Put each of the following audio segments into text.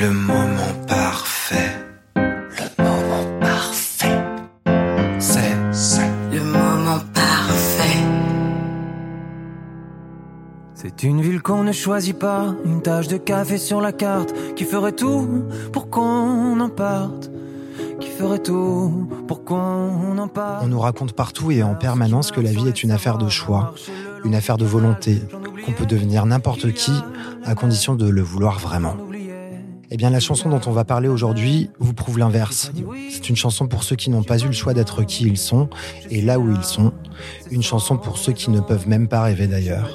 Le moment parfait. Le moment parfait. C'est, c'est Le moment parfait. C'est une ville qu'on ne choisit pas, une tache de café sur la carte, qui ferait tout pour qu'on en parte, qui ferait tout pour qu'on en parte. On nous raconte partout et en permanence que la vie est une affaire de choix, une affaire de volonté, qu'on peut devenir n'importe qui à condition de le vouloir vraiment. Eh bien, la chanson dont on va parler aujourd'hui vous prouve l'inverse. C'est une chanson pour ceux qui n'ont pas eu le choix d'être qui ils sont et là où ils sont. Une chanson pour ceux qui ne peuvent même pas rêver d'ailleurs.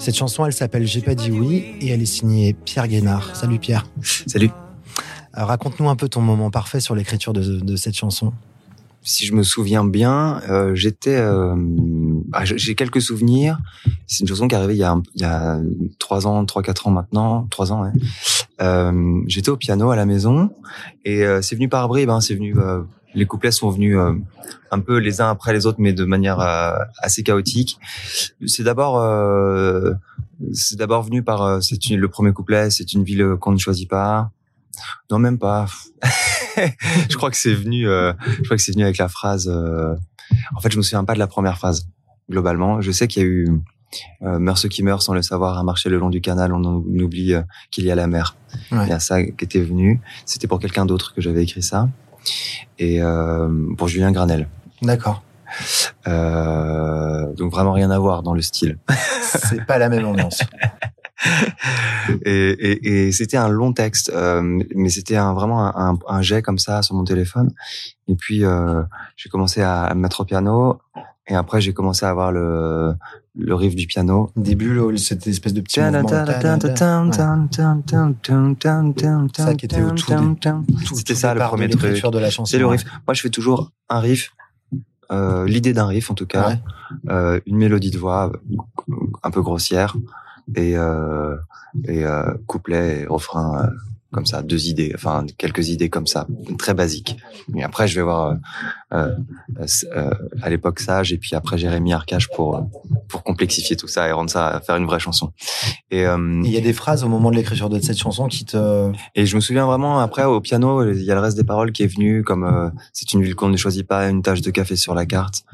Cette chanson, elle s'appelle J'ai pas dit oui et elle est signée Pierre Guénard. Salut Pierre. Salut. Alors, Raconte-nous un peu ton moment parfait sur l'écriture de, de cette chanson. Si je me souviens bien, euh, j'étais, euh, ah, j'ai quelques souvenirs. C'est une chanson qui est arrivée il y a, il trois ans, trois quatre ans maintenant, trois ans. Ouais. Euh, j'étais au piano à la maison et euh, c'est venu par bribes. Hein, c'est venu, euh, les couplets sont venus euh, un peu les uns après les autres, mais de manière euh, assez chaotique. C'est d'abord, euh, c'est d'abord venu par c'est le premier couplet. C'est une ville qu'on ne choisit pas. Non, même pas. je crois que c'est venu. euh, je crois que c'est venu avec la phrase. euh, En fait, je me souviens pas de la première phrase globalement. Je sais qu'il y a eu euh, meurt ceux qui meurent sans le savoir à marcher le long du canal. On, en- on oublie euh, qu'il y a la mer. Ouais. Il y a ça qui était venu. C'était pour quelqu'un d'autre que j'avais écrit ça et euh, pour Julien Granel. D'accord. Euh, donc vraiment rien à voir dans le style. C'est pas la même ambiance. et, et, et c'était un long texte, euh, mais c'était un, vraiment un, un, un jet comme ça sur mon téléphone. Et puis euh, j'ai commencé à me mettre au piano, et après j'ai commencé à avoir le, le riff du piano. Début, cette espèce de petit mouvement. Ça qui était au tout dé- Tout- C'était ça le premier truc. l'écriture de la chanson. C'est le ouais. riff. Moi, je fais toujours un riff, euh, l'idée d'un riff en tout cas, Ouais. euh, une mélodie de voix un peu grossière et euh, et couplet et refrain comme ça, deux idées, enfin quelques idées comme ça, très basiques. Et après, je vais voir euh, euh, euh, à l'époque Sage et puis après Jérémy Arcache pour pour complexifier tout ça et rendre ça faire une vraie chanson. Et Il y a des phrases au moment de l'écriture de cette chanson qui te. et je me souviens vraiment après au piano, il y a le reste des paroles qui est venu comme c'est une ville qu'on ne choisit pas, une tache de café sur la carte,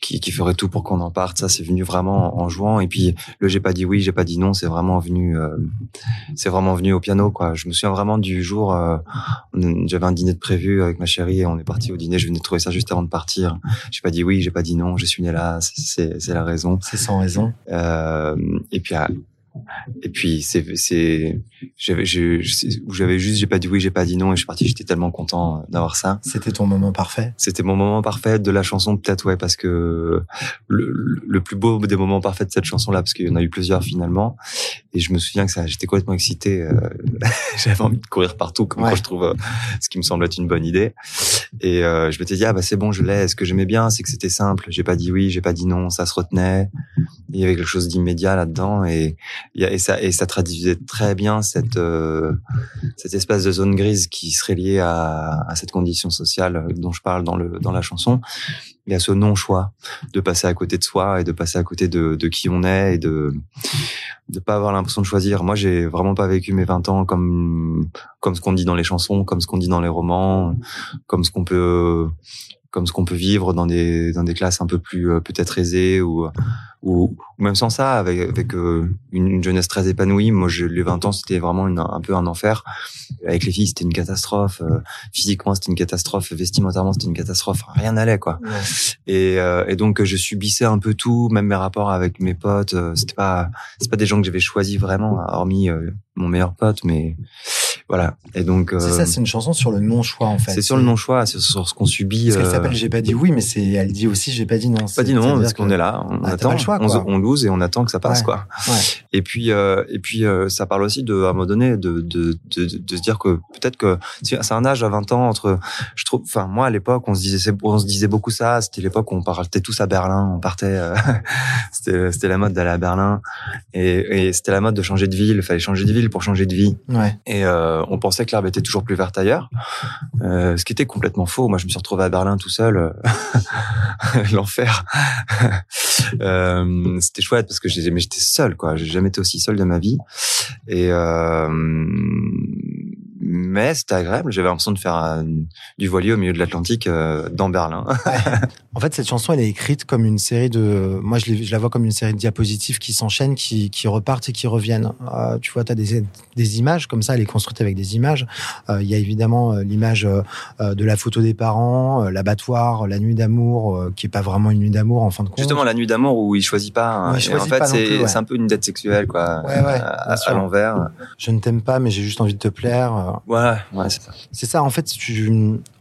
qui, qui ferait tout pour qu'on en parte. Ça c'est venu vraiment en jouant. Et puis le j'ai pas dit oui, j'ai pas dit non, c'est vraiment venu, euh, c'est vraiment venu au piano quoi. Je me souviens vraiment du jour, euh, j'avais un dîner de prévu avec ma chérie et on est parti au dîner. Je venais de trouver ça juste avant de partir. J'ai pas dit oui, j'ai pas dit non, je suis né là, c'est- la raison. C'est sans raison. Euh, et puis, ah, et puis c'est c'est j'avais j'avais juste j'ai pas dit oui j'ai pas dit non et je suis parti j'étais tellement content d'avoir ça C'était ton moment parfait. c'était mon moment parfait de la chanson peut-être ouais parce que le, le plus beau des moments parfaits de cette chanson là parce qu'il y en a eu plusieurs finalement et je me souviens que ça j'étais complètement excité euh, j'avais envie de courir partout comme Ouais. quand je trouve euh, ce qui me semble être une bonne idée et euh, je m'étais dit ah bah c'est bon je l'ai. Ce que j'aimais bien? C'est que c'était simple. J'ai pas dit oui j'ai pas dit non. Ça se retenait. Il y avait quelque chose d'immédiat là-dedans. Et et ça et ça traduisait très bien cette euh, cette espèce de zone grise qui serait liée à, à cette condition sociale dont je parle dans le dans la chanson il y a ce non choix de passer à côté de soi et de passer à côté de, de qui on est et de de pas avoir l'impression de choisir. Moi j'ai vraiment pas vécu mes 20 ans comme comme ce qu'on dit dans les chansons comme ce qu'on dit dans les romans comme ce qu'on peut comme ce qu'on peut vivre dans des dans des classes un peu plus euh, peut-être aisées ou ou même sans ça avec avec euh, une, une jeunesse très épanouie. Moi je, les 20 ans c'était vraiment une- un peu un enfer. Avec les filles c'était une catastrophe. Euh, physiquement c'était une catastrophe. Vestimentairement c'était une catastrophe. Rien n'allait quoi. Et, euh, et donc je subissais un peu tout même mes rapports avec mes potes. Euh, c'était pas c'est pas des gens que j'avais choisi vraiment hormis euh, mon meilleur pote mais voilà et donc C'est euh, ça, c'est une chanson sur le non-choix en fait. c'est sur le non choix c'est sur ce qu'on subit Parce qu'elle euh, s'appelle J'ai pas dit oui, mais c'est elle dit aussi J'ai pas dit non. pas dit non parce qu'on est là, on Ah, attend, pas le choix, on, lose et on attend que ça passe Ouais. quoi. Ouais. Et puis euh, et puis euh, ça parle aussi de à un moment donné de de de, de se dire que peut-être que c'est un âge à 20 ans entre je trouve enfin moi à l'époque on se disait on se disait beaucoup ça, c'était l'époque où on partait tous à Berlin, on partait euh, c'était c'était la mode d'aller à Berlin et, et c'était la mode de changer de ville, il fallait changer de ville pour changer de vie. Ouais. Et euh, on pensait que l'herbe était toujours plus verte ailleurs, euh, ce qui était complètement faux. Moi, je me suis retrouvé à Berlin tout seul, l'enfer. euh, C'était chouette parce que j'ai- mais j'étais seul, quoi. J'ai jamais été aussi seul de ma vie. Et euh, mais c'était agréable. J'avais l'impression de faire du voilier au milieu de l'Atlantique euh, dans Berlin. En fait, cette chanson, elle est écrite comme une série de. Moi, je, la vois comme une série de diapositives qui s'enchaînent, qui, qui repartent et qui reviennent. Euh, tu vois, tu as des, des images comme ça, elle est construite avec des images. Euh, Il y a évidemment l'image de la photo des parents, l'abattoir, la nuit d'amour, qui est pas vraiment une nuit d'amour en fin de compte. Justement, la nuit d'amour où il choisit pas. hein. Ouais, il Et choisit en fait, c'est ouais. un peu une dette sexuelle, quoi. Ouais, ouais, à, à l'envers. Je ne t'aime pas, mais j'ai juste envie de te plaire. Voilà, ouais, c'est ça. C'est ça, en fait, tu,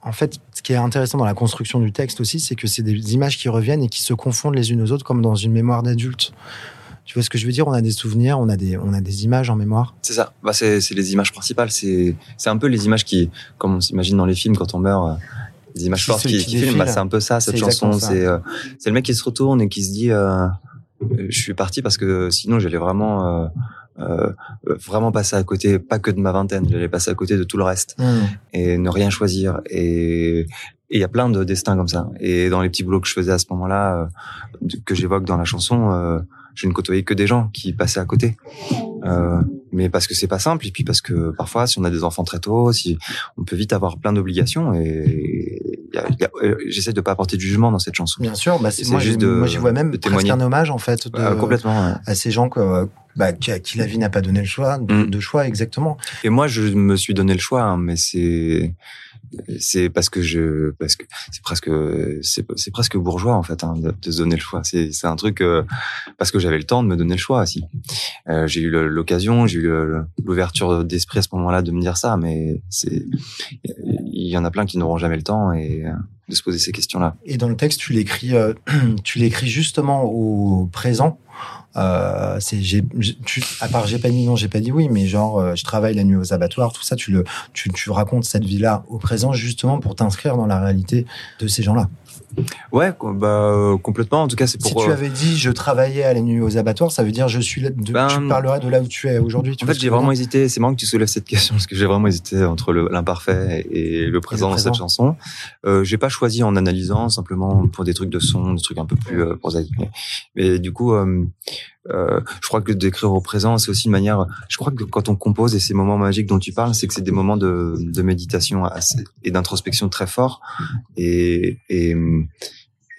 en fait, ce qui est intéressant dans la construction du texte aussi, c'est que c'est des images qui reviennent et qui se confondent les unes aux autres comme dans une mémoire d'adulte. Tu vois ce que je veux dire? On a des souvenirs, on a des, on a des images en mémoire. C'est ça. Bah, c'est c'est les images principales. C'est c'est un peu les images qui, comme on s'imagine dans les films quand on meurt. euh, Les images fortes qui, qui qui filment, bah, c'est un peu ça cette chanson. exactement ça. C'est euh, c'est le mec qui se retourne et qui se dit euh, euh, je suis parti parce que sinon j'allais vraiment euh, euh, vraiment passer à côté, pas que de ma vingtaine, j'allais passer à côté de tout le reste et ne rien choisir. Et il y a plein de destins comme ça. Et dans les petits boulots que je faisais à ce moment-là, euh, que j'évoque dans la chanson, euh, je ne côtoyais que des gens qui passaient à côté. Euh, mais parce que c'est pas simple, et puis parce que parfois, si on a des enfants très tôt, si on peut vite avoir plein d'obligations, et euh, j'essaie de pas apporter de jugement dans cette chanson. Bien sûr, bah, c'est, moi, juste de- moi j'y vois même presque un hommage en fait de, Euh, complètement. ouais. à ces gens que, bah, qui, à qui la vie n'a pas donné le choix, de, Mm. de choix exactement. Et moi, je me suis donné le choix, hein, mais c'est c'est parce que je parce que c'est presque c'est c'est presque bourgeois en fait hein, de, de se donner le choix. C'est c'est un truc euh, parce que j'avais le temps de me donner le choix aussi. Euh, j'ai eu le- l'occasion, j'ai eu l'ouverture d'esprit à ce moment-là de me dire ça, mais c'est il y en a plein qui n'auront jamais le temps et euh, de se poser ces questions-là. Et dans le texte, tu l'écris, euh, tu l'écris justement au présent. Euh, c'est, j'ai, j'ai- tu, à part j'ai pas dit non, j'ai pas dit oui, mais genre, euh, je travaille la nuit aux abattoirs, tout ça, tu le, tu, tu racontes cette vie-là au présent justement pour t'inscrire dans la réalité de ces gens-là. Ouais, bah euh, complètement. En tout cas, c'est pour. si tu avais dit je travaillais à la nuit aux abattoirs, ça veut dire je suis là, de, Ben, tu parlerais de là où tu es aujourd'hui. tu En fait, j'ai vraiment hésité. C'est marrant que tu soulèves cette question parce que j'ai vraiment hésité entre le- l'imparfait et le présent dans cette chanson. Euh, j'ai pas choisi en analysant simplement pour des trucs de son, des trucs un peu plus euh, prosaïques. Mais, mais du coup, euh, euh, je crois que d'écrire au présent, c'est aussi une manière. Je crois que quand on compose et ces moments magiques dont tu parles, c'est que c'est des moments de, de méditation assez, et d'introspection très forts. Et, et,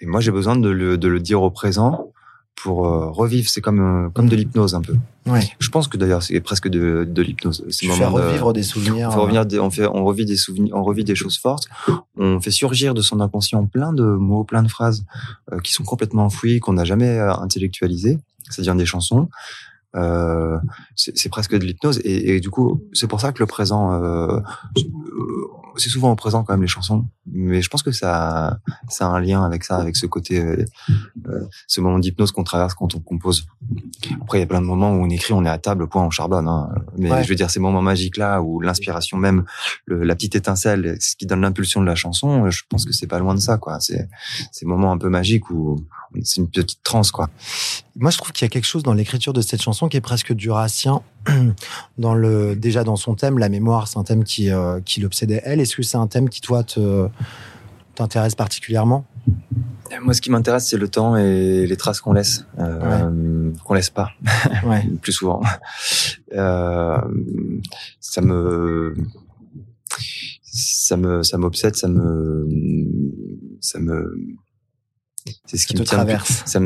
et moi, j'ai besoin de le, de le dire au présent pour euh, revivre. C'est comme euh, comme de l'hypnose un peu. Ouais. Je pense que d'ailleurs c'est presque de, de l'hypnose. Tu fais de- revivre des souvenirs. on fait revenir des- on fait, on revit des souvenirs, on revit des choses fortes. On fait surgir de son inconscient plein de mots, plein de phrases euh, qui sont complètement enfouies, qu'on n'a jamais euh, intellectualisées. Devient des chansons. Euh, c'est presque de l'hypnose et, et du coup c'est pour ça que le présent euh, euh, c'est souvent au présent quand même les chansons mais je pense que ça ça a un lien avec ça avec ce côté euh, euh, ce moment d'hypnose qu'on traverse quand on compose après il y a plein de moments où on écrit on est à table point on charbonne hein. mais Ouais. je veux dire ces moments magiques là où l'inspiration même le- la petite étincelle ce qui donne l'impulsion de la chanson je pense que c'est pas loin de ça quoi c'est ces moments un peu magiques où c'est une petite transe quoi Moi, je trouve qu'il y a quelque chose dans l'écriture de cette chanson qui est presque durassien. Dans le, déjà dans son thème, la mémoire, c'est un thème qui, euh, qui l'obsédait elle. Est-ce que c'est un thème qui, toi, te, t'intéresse particulièrement? Moi, ce qui m'intéresse, c'est le temps et les traces qu'on laisse, euh, qu'on laisse pas, Ouais. plus souvent. Euh, ça me, ça me, ça m'obsède, ça me, ça me, c'est ce qui me tient.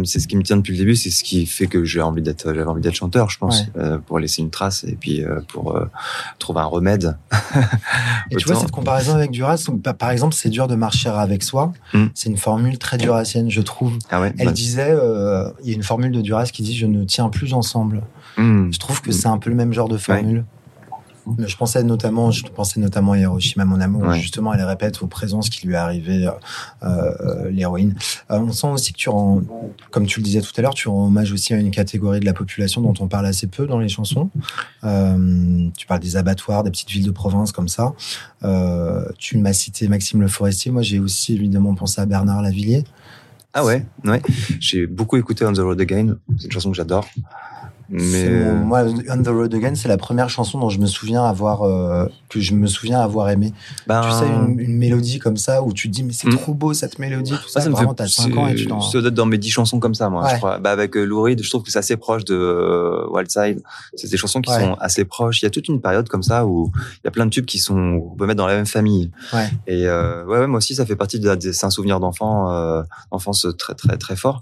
c'est ce qui me tient depuis le début, c'est ce qui fait que j'ai envie d'être, j'avais envie d'être chanteur, je pense, Ouais. euh, pour laisser une trace et puis euh, pour euh, trouver un remède. Et tu vois, cette comparaison avec Duras, où, par par exemple, c'est dur de marcher avec soi. Mm. C'est une formule très durassienne, je trouve. Ah ouais. Elle bah, disait, il y a une formule de Duras qui dit Je ne tiens plus ensemble. hmm. Je trouve que c'est un peu le même genre de formule. Mais Je pensais notamment, je pensais notamment à Hiroshima, mon amour. où. Justement, elle répète au présent ce qui lui est arrivé, euh, euh, l'héroïne. Euh, on sent aussi que tu rends, comme tu le disais tout à l'heure, tu rends hommage aussi à une catégorie de la population dont on parle assez peu dans les chansons. Euh, tu parles des abattoirs, des petites villes de province comme ça. Euh, tu m'as cité Maxime Le Forestier. Moi, j'ai aussi évidemment pensé à Bernard Lavillier. Ah ouais, ouais. J'ai beaucoup écouté On the Road Again. C'est une chanson que j'adore. Mais Mon- moi, On the Road Again, c'est la première chanson dont je me souviens avoir euh, que je me souviens avoir aimé. ben, Tu sais, une, une mélodie comme ça où tu te dis mais c'est Mm. trop beau cette mélodie, tout Moi, ça. ça me Vraiment, fait t'as 5 ans et tu t'en. ça doit être dans mes 10 chansons comme ça moi Ouais. je crois bah avec euh, Lou Reed je trouve que c'est assez proche de euh, Wild Side c'est des chansons qui Ouais. sont assez proches il y a toute une période comme ça où il y a plein de tubes qui sont on peut mettre dans la même famille Ouais. et euh, ouais, moi aussi ça fait partie de, c'est un souvenir d'enfant euh, d'enfance très très très fort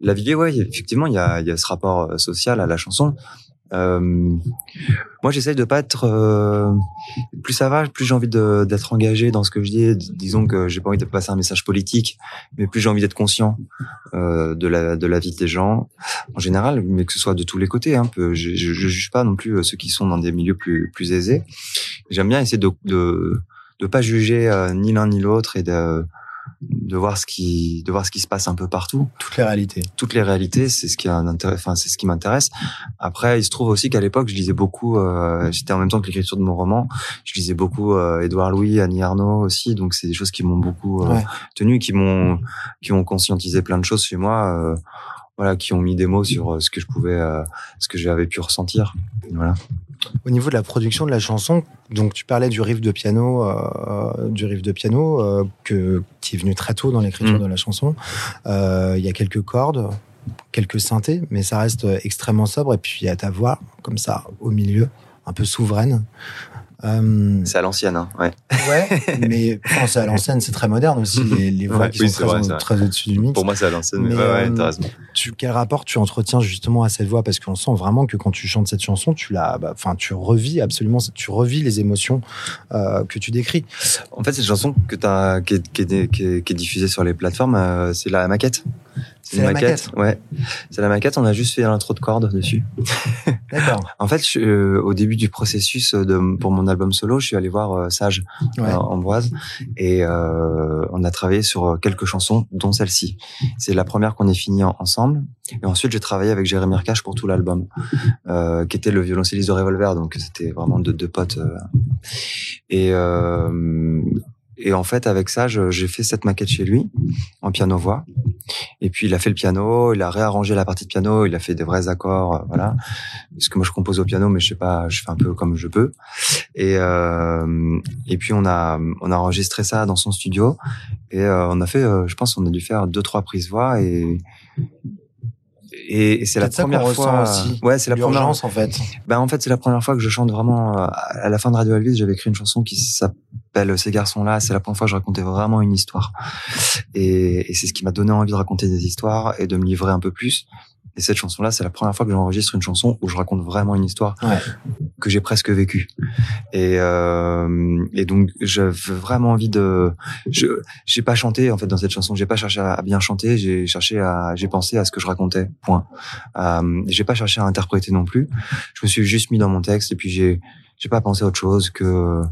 la Vivier ouais effectivement il y a y a ce rapport euh, social à la chanson euh, moi, j'essaye de pas être. euh, plus ça va, plus j'ai envie d'être engagé dans ce que je dis. Disons que j'ai pas envie de passer un message politique, mais plus j'ai envie d'être conscient euh, de la vie des gens en général, mais que ce soit de tous les côtés. Hein, je, je, juge pas non plus ceux qui sont dans des milieux plus aisés. J'aime bien essayer de de de pas juger ni l'un ni l'autre et de de voir ce qui de voir ce qui se passe un peu partout Toutes les réalités. toutes les réalités, c'est ce qui a un intérêt, enfin c'est ce qui m'intéresse. Après, il se trouve aussi qu'à l'époque, je lisais beaucoup. Euh, J'étais en même temps que l'écriture de mon roman, je lisais beaucoup euh, Édouard Louis, Annie Arnaud aussi. Donc c'est des choses qui m'ont beaucoup euh, Ouais. tenu, qui m'ont qui ont conscientisé plein de choses chez moi. Voilà, qui ont mis des mots sur euh, ce que je pouvais, euh, ce que j'avais pu ressentir. Voilà. Au niveau de la production de la chanson, donc tu parlais du riff de piano, euh, du riff de piano euh, que qui est venu très tôt dans l'écriture Mm. de la chanson. Euh, Il y a quelques cordes, quelques synthés, mais ça reste extrêmement sobre. Et puis il y a ta voix comme ça au milieu, un peu souveraine. Euh, C'est à l'ancienne, hein. Ouais. ouais, mais c'est à l'ancienne, c'est très moderne aussi les, les voix Ouais, qui oui, sont très, au-dessus du mix. Pour moi, c'est à l'ancienne. Mais, Mais, ouais, ouais, euh, t'as raison. tu, quel rapport tu entretiens justement à cette voix? Parce qu'on sent vraiment que quand tu chantes cette chanson, tu la, bah, tu revis absolument, tu revis les émotions euh, que tu décris. En fait, cette chanson que t'as, qui est, qui est, qui est, qui est diffusée sur les plateformes, euh, c'est la maquette. C'est la maquette. Ouais. C'est la maquette. On a juste fait l'intro de cordes dessus. D'accord. En fait, je- euh, au début du processus de, pour mon album solo, je suis allé voir euh, Sage Ouais. euh, Ambroise et euh, on a travaillé sur quelques chansons, dont celle-ci. C'est la première qu'on ait finie en- ensemble. Et ensuite, j'ai travaillé avec Jérémy Arcache pour tout l'album, euh, qui était le violoncelliste de Revolver, donc c'était vraiment deux, deux potes. euh. Et euh, et en fait, avec ça, j'ai fait cette maquette chez lui en piano voix. Et puis il a fait le piano, il a réarrangé la partie de piano, il a fait des vrais accords, euh, voilà. Parce que moi je compose au piano, mais je sais pas, je fais un peu comme je peux. Et euh, et puis on a on a enregistré ça dans son studio et euh, on a fait, euh, je pense, on a dû faire deux trois prises voix et et, et c'est la ça première fois. aussi, ouais, c'est la première. En fait. Ben en fait, c'est la première fois que je chante vraiment. euh, À la fin de Radio Elvis, j'avais écrit une chanson qui s'appelle Ces garçons-là. C'est la première fois que je racontais vraiment une histoire. Et, et c'est ce qui m'a donné envie de raconter des histoires et de me livrer un peu plus. Et cette chanson-là, c'est la première fois que j'enregistre une chanson où je raconte vraiment une histoire Ouais. que j'ai presque vécue. Et, euh, et donc, j'avais vraiment envie de. Je j'ai pas chanté en fait dans cette chanson. J'ai pas cherché à bien chanter. J'ai cherché à. J'ai pensé à ce que je racontais. Point. Euh, j'ai pas cherché à interpréter non plus. Je me suis juste mis dans mon texte et puis j'ai j'ai pas pensé à autre chose que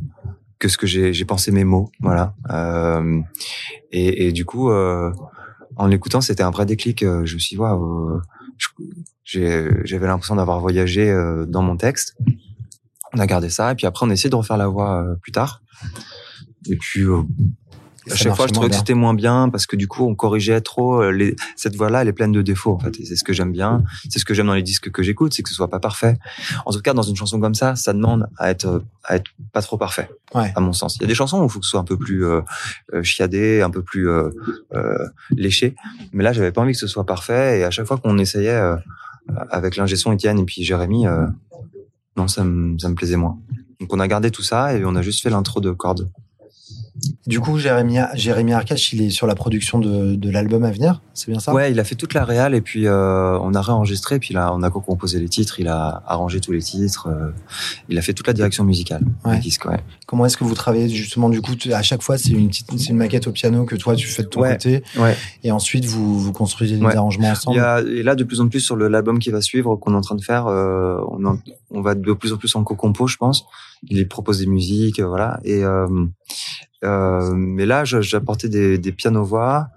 que ce que j'ai j'ai pensé mes mots. Voilà. Euh, et, et du coup, euh, en l'écoutant, c'était un vrai déclic. Euh, Je me suis dit, waouh, j'avais l'impression d'avoir voyagé euh, dans mon texte. On a gardé ça et puis après on a essayé de refaire la voix euh, plus tard. Et puis euh, Et à chaque fois, je trouvais que c'était moins bien parce que du coup, on corrigeait trop. euh, Les... Cette voix-là, elle est pleine de défauts en fait. C'est ce que j'aime bien. C'est ce que j'aime dans les disques que j'écoute, c'est que ce soit pas parfait. En tout cas, dans une chanson comme ça, ça demande à être à être pas trop parfait, Ouais. à mon sens. Il y a des chansons où il faut que ce soit un peu plus euh, euh, chiadé, un peu plus euh, euh, léché. Mais là, j'avais pas envie que ce soit parfait. Et à chaque fois qu'on essayait euh, avec l'ingé son Étienne et puis Jérémy, euh, non, ça me ça me plaisait moins. Donc on a gardé tout ça et on a juste fait l'intro de cordes. Du coup, Jérémy, Jérémy Arcache, il est sur la production de, de l'album à venir, c'est bien ça? Ouais, il a fait toute la réal et puis euh, on a réenregistré, puis là on a composé les titres, il a arrangé tous les titres, euh, il a fait toute la direction musicale Ouais. du disque. Ouais. Comment est-ce que vous travaillez justement du coup À chaque fois, c'est une petite, c'est une maquette au piano que toi tu fais de ton Ouais. côté, Ouais. et ensuite vous vous construisez des arrangements Il ensemble. y a, et là de plus en plus sur l'album qui va suivre qu'on est en train de faire, euh, on, en- on va de plus en plus en co-compo, je pense. Il propose des musiques, euh, voilà. Et euh, euh, mais là, apporté des, des pianos voix.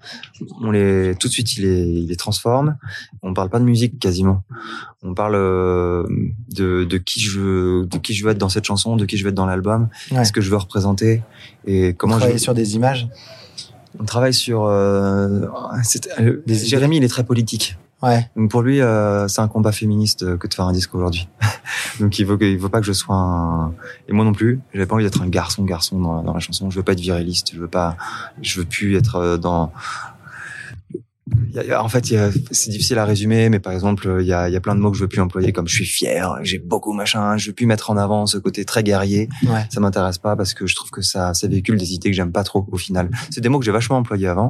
On les tout de suite, il les, il les transforme. On parle pas de musique quasiment. On parle euh, de, de qui je veux, de qui je veux être dans cette chanson, de qui je veux être dans l'album, Ouais. ce que je veux représenter et comment je. travaillez sur des images. On travaille sur. Euh, euh. Jérémy, il est très politique. Ouais. Donc pour lui, euh, c'est un combat féministe que de faire un disque aujourd'hui. Donc il veut il veut pas que je sois un et moi non plus. J'avais pas envie d'être un garçon garçon dans, dans la chanson. Je veux pas être viriliste. Je veux pas. Je veux plus être euh, dans y a- il y a- en fait, c'est difficile à résumer, mais par exemple, il y a, il y a plein de mots que je veux plus employer, comme je suis fier, j'ai beaucoup machin, je veux plus mettre en avant ce côté très guerrier. Ouais. Ça m'intéresse pas parce que je trouve que ça, ça véhicule des idées que j'aime pas trop au final. C'est des mots que j'ai vachement employés avant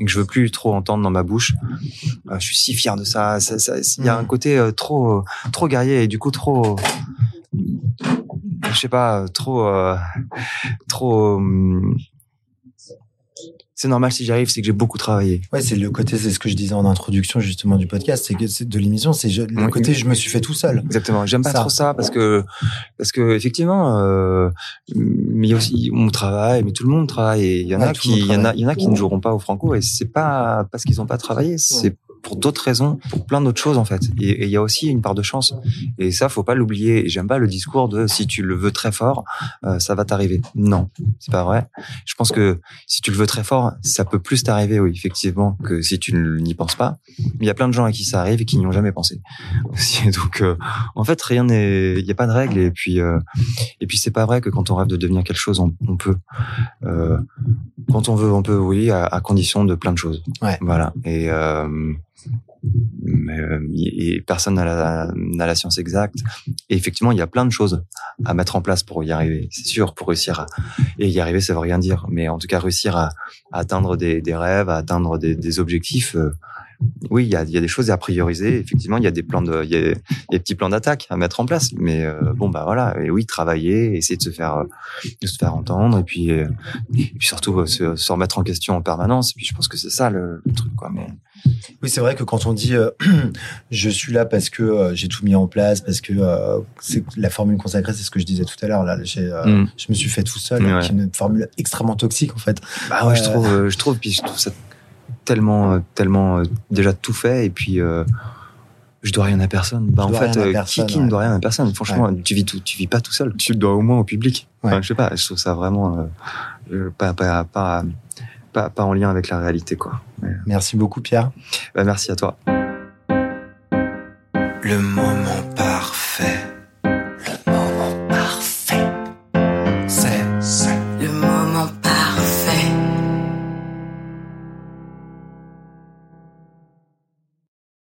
et que je veux plus trop entendre dans ma bouche. Euh, je suis si fier de ça. Il y a un Mhm. côté euh, trop, trop guerrier et du coup trop, je sais pas, trop, euh, trop. C'est normal si j'y arrive, c'est que j'ai beaucoup travaillé. Ouais, c'est le côté, c'est ce que je disais en introduction justement du podcast, c'est que de l'émission, c'est le Oui. côté je me suis fait tout seul. Exactement. J'aime pas Ça. trop ça parce que parce que effectivement, euh, mais aussi on travaille, mais tout le monde travaille. Et il y en Ouais, a qui, il y en a, il y en a qui ne joueront pas au Franco et c'est pas parce qu'ils ont pas travaillé, c'est pour d'autres raisons, pour plein d'autres choses en fait. Et il y a aussi une part de chance. Et ça, faut pas l'oublier. Et j'aime pas le discours de si tu le veux très fort, euh, ça va t'arriver. Non, c'est pas vrai. Je pense que si tu le veux très fort, ça peut plus t'arriver, oui, effectivement, que si tu n'y penses pas. Mais il y a plein de gens à qui ça arrive et qui n'y ont jamais pensé. Aussi. Donc, euh, en fait, rien n'est, il n'y a pas de règle. Et puis, euh, et puis, c'est pas vrai que quand on rêve de devenir quelque chose, on, on peut. Euh, quand on veut, on peut, oui, à, à condition de plein de choses. Ouais. Voilà. Et euh, mais, euh, et personne n'a la, science exacte. Et effectivement, il y a plein de choses à mettre en place pour y arriver. C'est sûr, pour réussir à et y arriver, ça veut rien dire. Mais en tout cas, réussir à, atteindre des, rêves, à atteindre des, objectifs. euh, oui, il y a, des choses à prioriser. Effectivement, il y a des plans de, y a, des petits plans d'attaque à mettre en place. Mais euh, bon, bah voilà. Et oui, travailler, essayer de se faire, de se faire entendre, et puis, et puis surtout se, remettre en question en permanence. Et puis, je pense que c'est ça le, truc, quoi. Oui, c'est vrai que quand on dit euh, je suis là parce que euh, j'ai tout mis en place, parce que euh, c'est la formule consacrée, c'est ce que je disais tout à l'heure. Là, euh, Mm. je me suis fait tout seul, Ouais. qui est une formule extrêmement toxique en fait. Bah ouais, je trouve, euh, je trouve, puis je trouve ça tellement, euh, tellement euh, déjà tout fait, et puis euh, je dois rien à personne. Bah Je en fait, euh, personne, qui, qui ne doit rien à personne? Franchement, tu vis tout, tu vis pas tout seul. Tu le dois au moins au public. Enfin, Ouais. je sais pas, je trouve ça vraiment euh, pas, pas, pas, pas, pas en lien avec la réalité, quoi. Ouais. Merci beaucoup, Pierre. Bah, merci à toi.